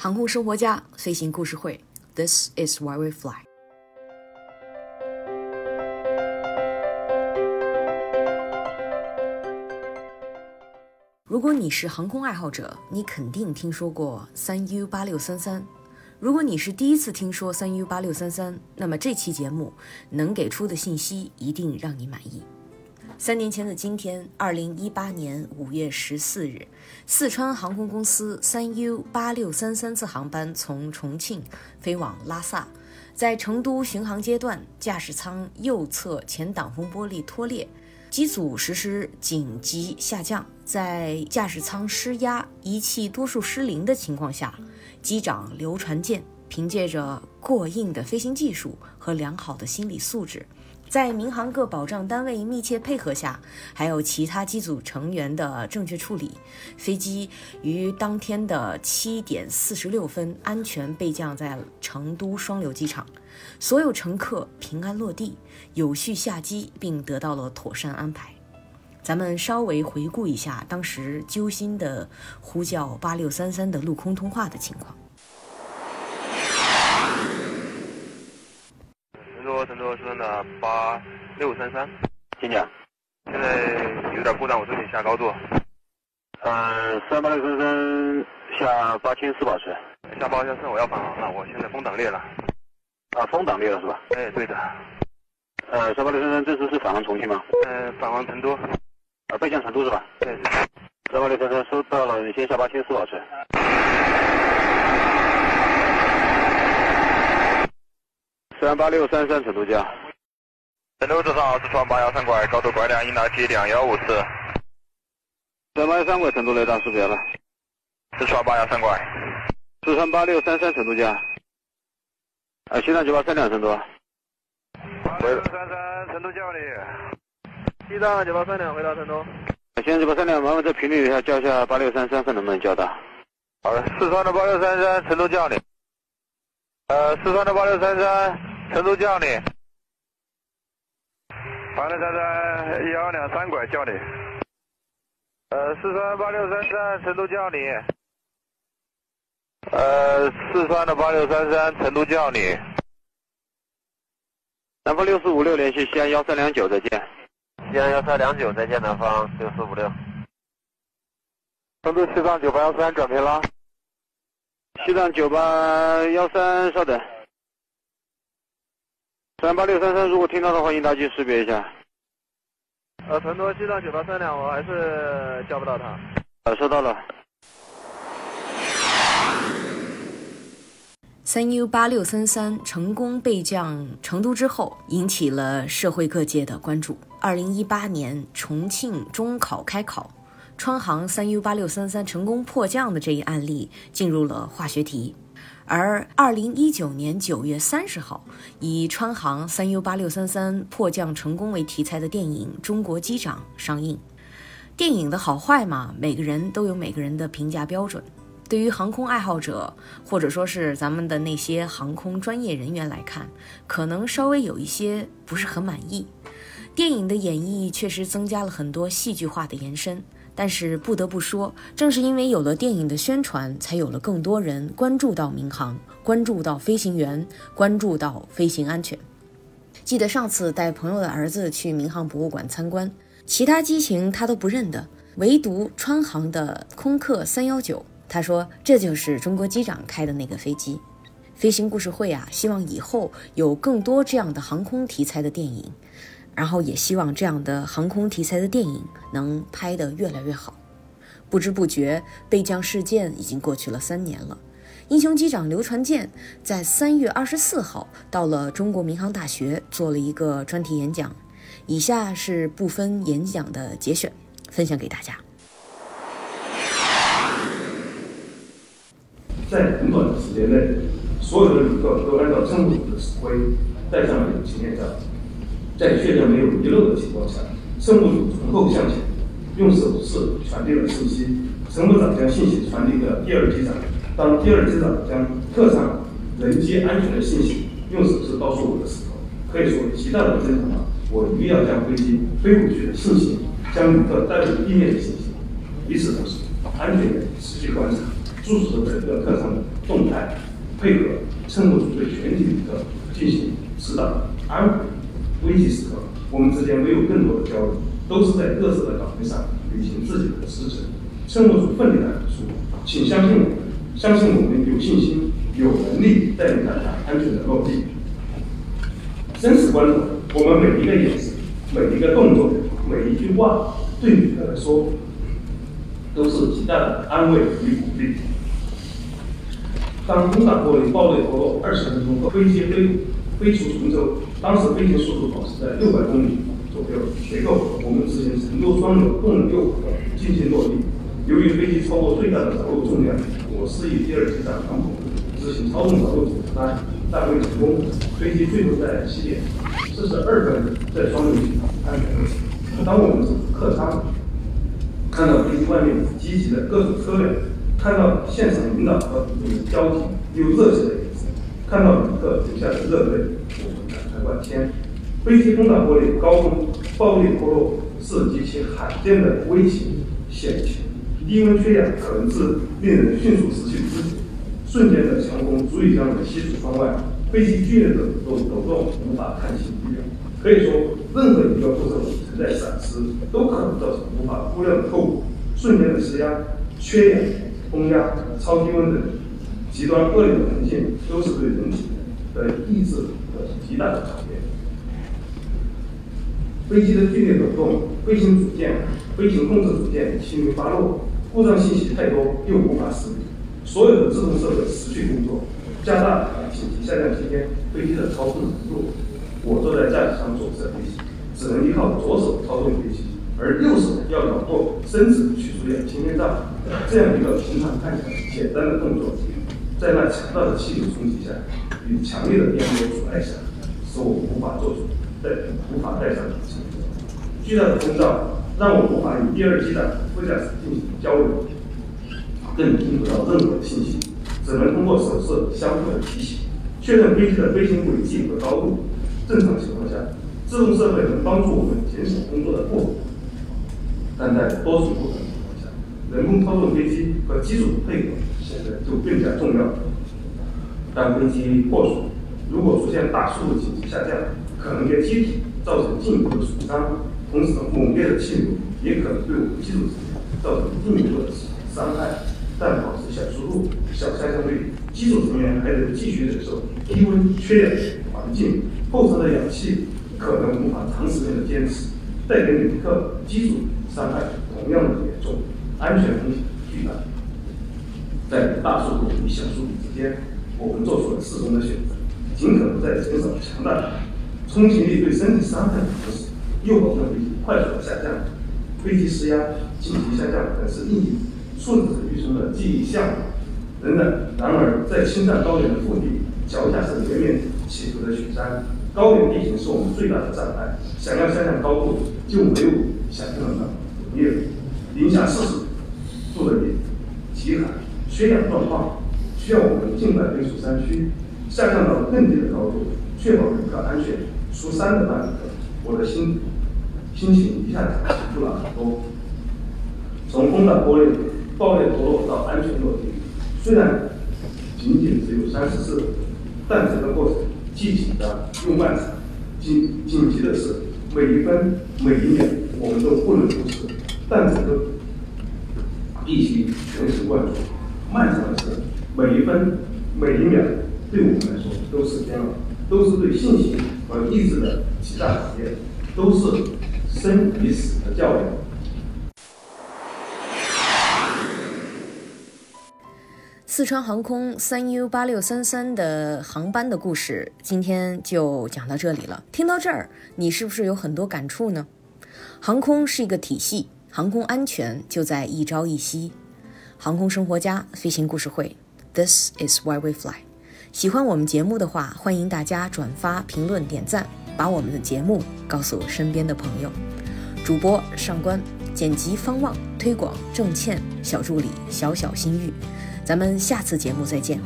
航空生活家飞行故事会，This is why we fly。如果你是航空爱好者，你肯定听说过三 U 八六三三。如果你是第一次听说三 U 八六三三，那么这期节目能给出的信息一定让你满意。三年前的今天，二零一八年五月十四日，四川航空公司三 U 八六三三次航班从重庆飞往拉萨，在成都巡航阶段，驾驶舱右侧前挡风玻璃脱裂，机组实施紧急下降。在驾驶舱失压、仪器多数失灵的情况下，机长刘传健凭借着过硬的飞行技术和良好的心理素质，在民航各保障单位密切配合下，还有其他机组成员的正确处理，飞机于当天的七点四十六分安全备降在成都双流机场，所有乘客平安落地，有序下机，并得到了妥善安排。咱们稍微回顾一下当时揪心的呼叫八六三三的陆空通话的情况。成都成都是的八六三三，请讲。现在有点故障，我这里下高度。嗯，三八六三三下八千四保持。下八千四，我要返航了，我现在风挡裂了。啊，风挡裂了是吧？哎，对的。呃，三八六三三这次是返航重庆吗？嗯，返航成都。啊，备降成都是吧？对。三八六三三收到了，你先下八千四保持。三八六三三成都架。成都至少四川八幺三拐，高度拐两，应答机两幺五四。三八幺三拐成都雷达识别了。四川八幺三拐。四川八六三三成都架。啊，西藏九八三两成都。八六三三成都叫你。西藏九八三两回到成都。西藏九八三两，麻烦在频率一下叫一下八六三三，看能不能叫到。好的，四川的八六三三成都叫你。呃，四川的八六三三成都叫你。八六三三幺两三拐叫你。呃，四川八六三三成都叫你。呃，四川的八六三三成都叫你。南方六四五六联系西安幺三两九，再见。西安幺三两九，再见。南方六四五六。成都西藏九八幺三转频了。西藏九八幺三，稍等。三八六三三，如果听到的话，应答机识别一下。呃，成都西藏九八三两，我还是叫不到他。呃，收到了。三 U 八六三三成功备降成都之后，引起了社会各界的关注。二零一八年重庆中考开考，川航三 U 八六三三成功迫降的这一案例进入了化学题。而二零一九年九月三十号，以川航三 U 八六三三迫降成功为题材的电影《中国机长》上映。电影的好坏嘛，每个人都有每个人的评价标准。对于航空爱好者，或者说是咱们的那些航空专业人员来看，可能稍微有一些不是很满意。电影的演绎确实增加了很多戏剧化的延伸，但是不得不说，正是因为有了电影的宣传，才有了更多人关注到民航，关注到飞行员，关注到飞行安全。记得上次带朋友的儿子去民航博物馆参观，其他机型他都不认得，唯独川航的空客三幺九。他说：“这就是中国机长开的那个飞机。”飞行故事会啊，希望以后有更多这样的航空题材的电影，然后也希望这样的航空题材的电影能拍得越来越好。不知不觉，备降事件已经过去了三年了。英雄机长刘传健在三月二十四号到了中国民航大学做了一个专题演讲，以下是部分演讲的节选，分享给大家。在很短的时间内，所有的旅客都按照政府的指挥戴上了隐形面罩，在确认没有遗漏的情况下，乘务组从后向前用手势传递了信息。乘务长将信息传递给第二机长，当第二机长将客舱人机安全的信息用手势告诉我的时候，可以说极大的增强了我一定要将飞机飞回去的信心，将旅客带回地面的信心。与此同时，安全员持续观察。注视着整个客舱的动态配合乘务组对全体旅客进行指导安抚。危急时刻，我们之间没有更多的交流，都是在各自的岗位上履行自己的职责。乘务组奋力的出，请相信我们，相信我们有信心、有能力带领大家安全的落地。生死关头，我们每一个眼神、每一个动作、每一句话，对旅客来说，都是极大的安慰与鼓励。当空挡玻璃爆裂脱落二十分钟后，飞机飞飞出重州，当时飞行速度保持在六百公里左右，随后我们执行成都双流动能六进行落地。由于飞机超过最大的着陆重量，我示意第二机长航母执行操纵着陆指挥，但未成功。飞机最后在七点四十二分在双流机安全落地。当我们从客舱看到飞机外面积极的各种车辆。看到现场领导和主人焦急又热切的，看到旅客流下的热泪，我们感慨万千。飞机风挡玻璃高空爆裂脱落是极其罕见的危险险情，低温缺氧可能是令人迅速失去知觉，瞬间的强风足以将人吸出窗外，飞机剧烈的抖抖动无法看清仪表。可以说，任何一个步骤存在闪失，都可能造成无法估量的后果。瞬间的失压、缺氧。风压、超低温等极端恶劣的环境，都是对人体的意志的极大的考验。飞机的剧烈抖动，飞行组件、飞行控制组件轻微发落，故障信息太多又无法识别，所有的自动设备持续工作，加大紧急下降期间飞机的操控难度。我坐在驾驶舱左侧飞行，只能依靠左手操纵飞机，而右手要掌握伸直取出氧气面罩。这样一个平常看起来简单的动作，在那强大的气流冲击下，与强烈的颠簸阻碍下，使我无法做出带无法带上氧气。巨大的风噪让我无法与第二机长副驾驶进行交流，更听不到任何信息，只能通过手势相互的提醒，确认飞机的飞行轨迹和高度。正常情况下，自动设备能帮助我们减少工作的负荷，但在多数部分。人工操纵飞机和机组的配合现在就更加重要。当飞机破损，如果出现大速度紧急下降，可能给机体造成进一步的损伤；同时，猛烈的气流也可能对我们机组造成进一步的伤害。但保持小速度、小下降率，机组成员还得继续忍受低温、缺氧环境，后舱的氧气可能无法长时间的坚持，带给旅客、机组伤害同样的严重。安全风险巨大，在大速度与小速度之间，我们做出了适中的选择，尽可能在减少强大的冲击力对身体伤害的同时，又保证飞机快速的下降。飞机失压、紧急下降等是应急数字语中的记忆项目。仍然，然而在青藏高原的腹地，脚下是连绵起伏的雪山，高原地形是我们最大的障碍。想要下降高度，就没有想象的那么容易了。零下四十。度的极寒、缺氧状况，需要我们尽快飞出山区，下降到更低的高度，确保旅客安全。出山的那一刻，我的心心情一下子平复了很多。从风挡玻璃爆裂脱落到安全落地，虽然仅仅只有三四，但整个过程既紧张又漫长。紧紧急的是，每一分每一秒我们都不能忽视，但整个。必须全神贯注。漫长的是每一分每一秒，对我们来说都是煎熬，都是对信心和意志的极大考验，都是生与死的较量。四川航空三 U 八六三三的航班的故事，今天就讲到这里了。听到这儿，你是不是有很多感触呢？航空是一个体系。航空安全就在一朝一夕。航空生活家飞行故事会，This is why we fly。喜欢我们节目的话，欢迎大家转发、评论、点赞，把我们的节目告诉身边的朋友。主播上官，剪辑方望，推广郑倩，小助理小小心玉。咱们下次节目再见。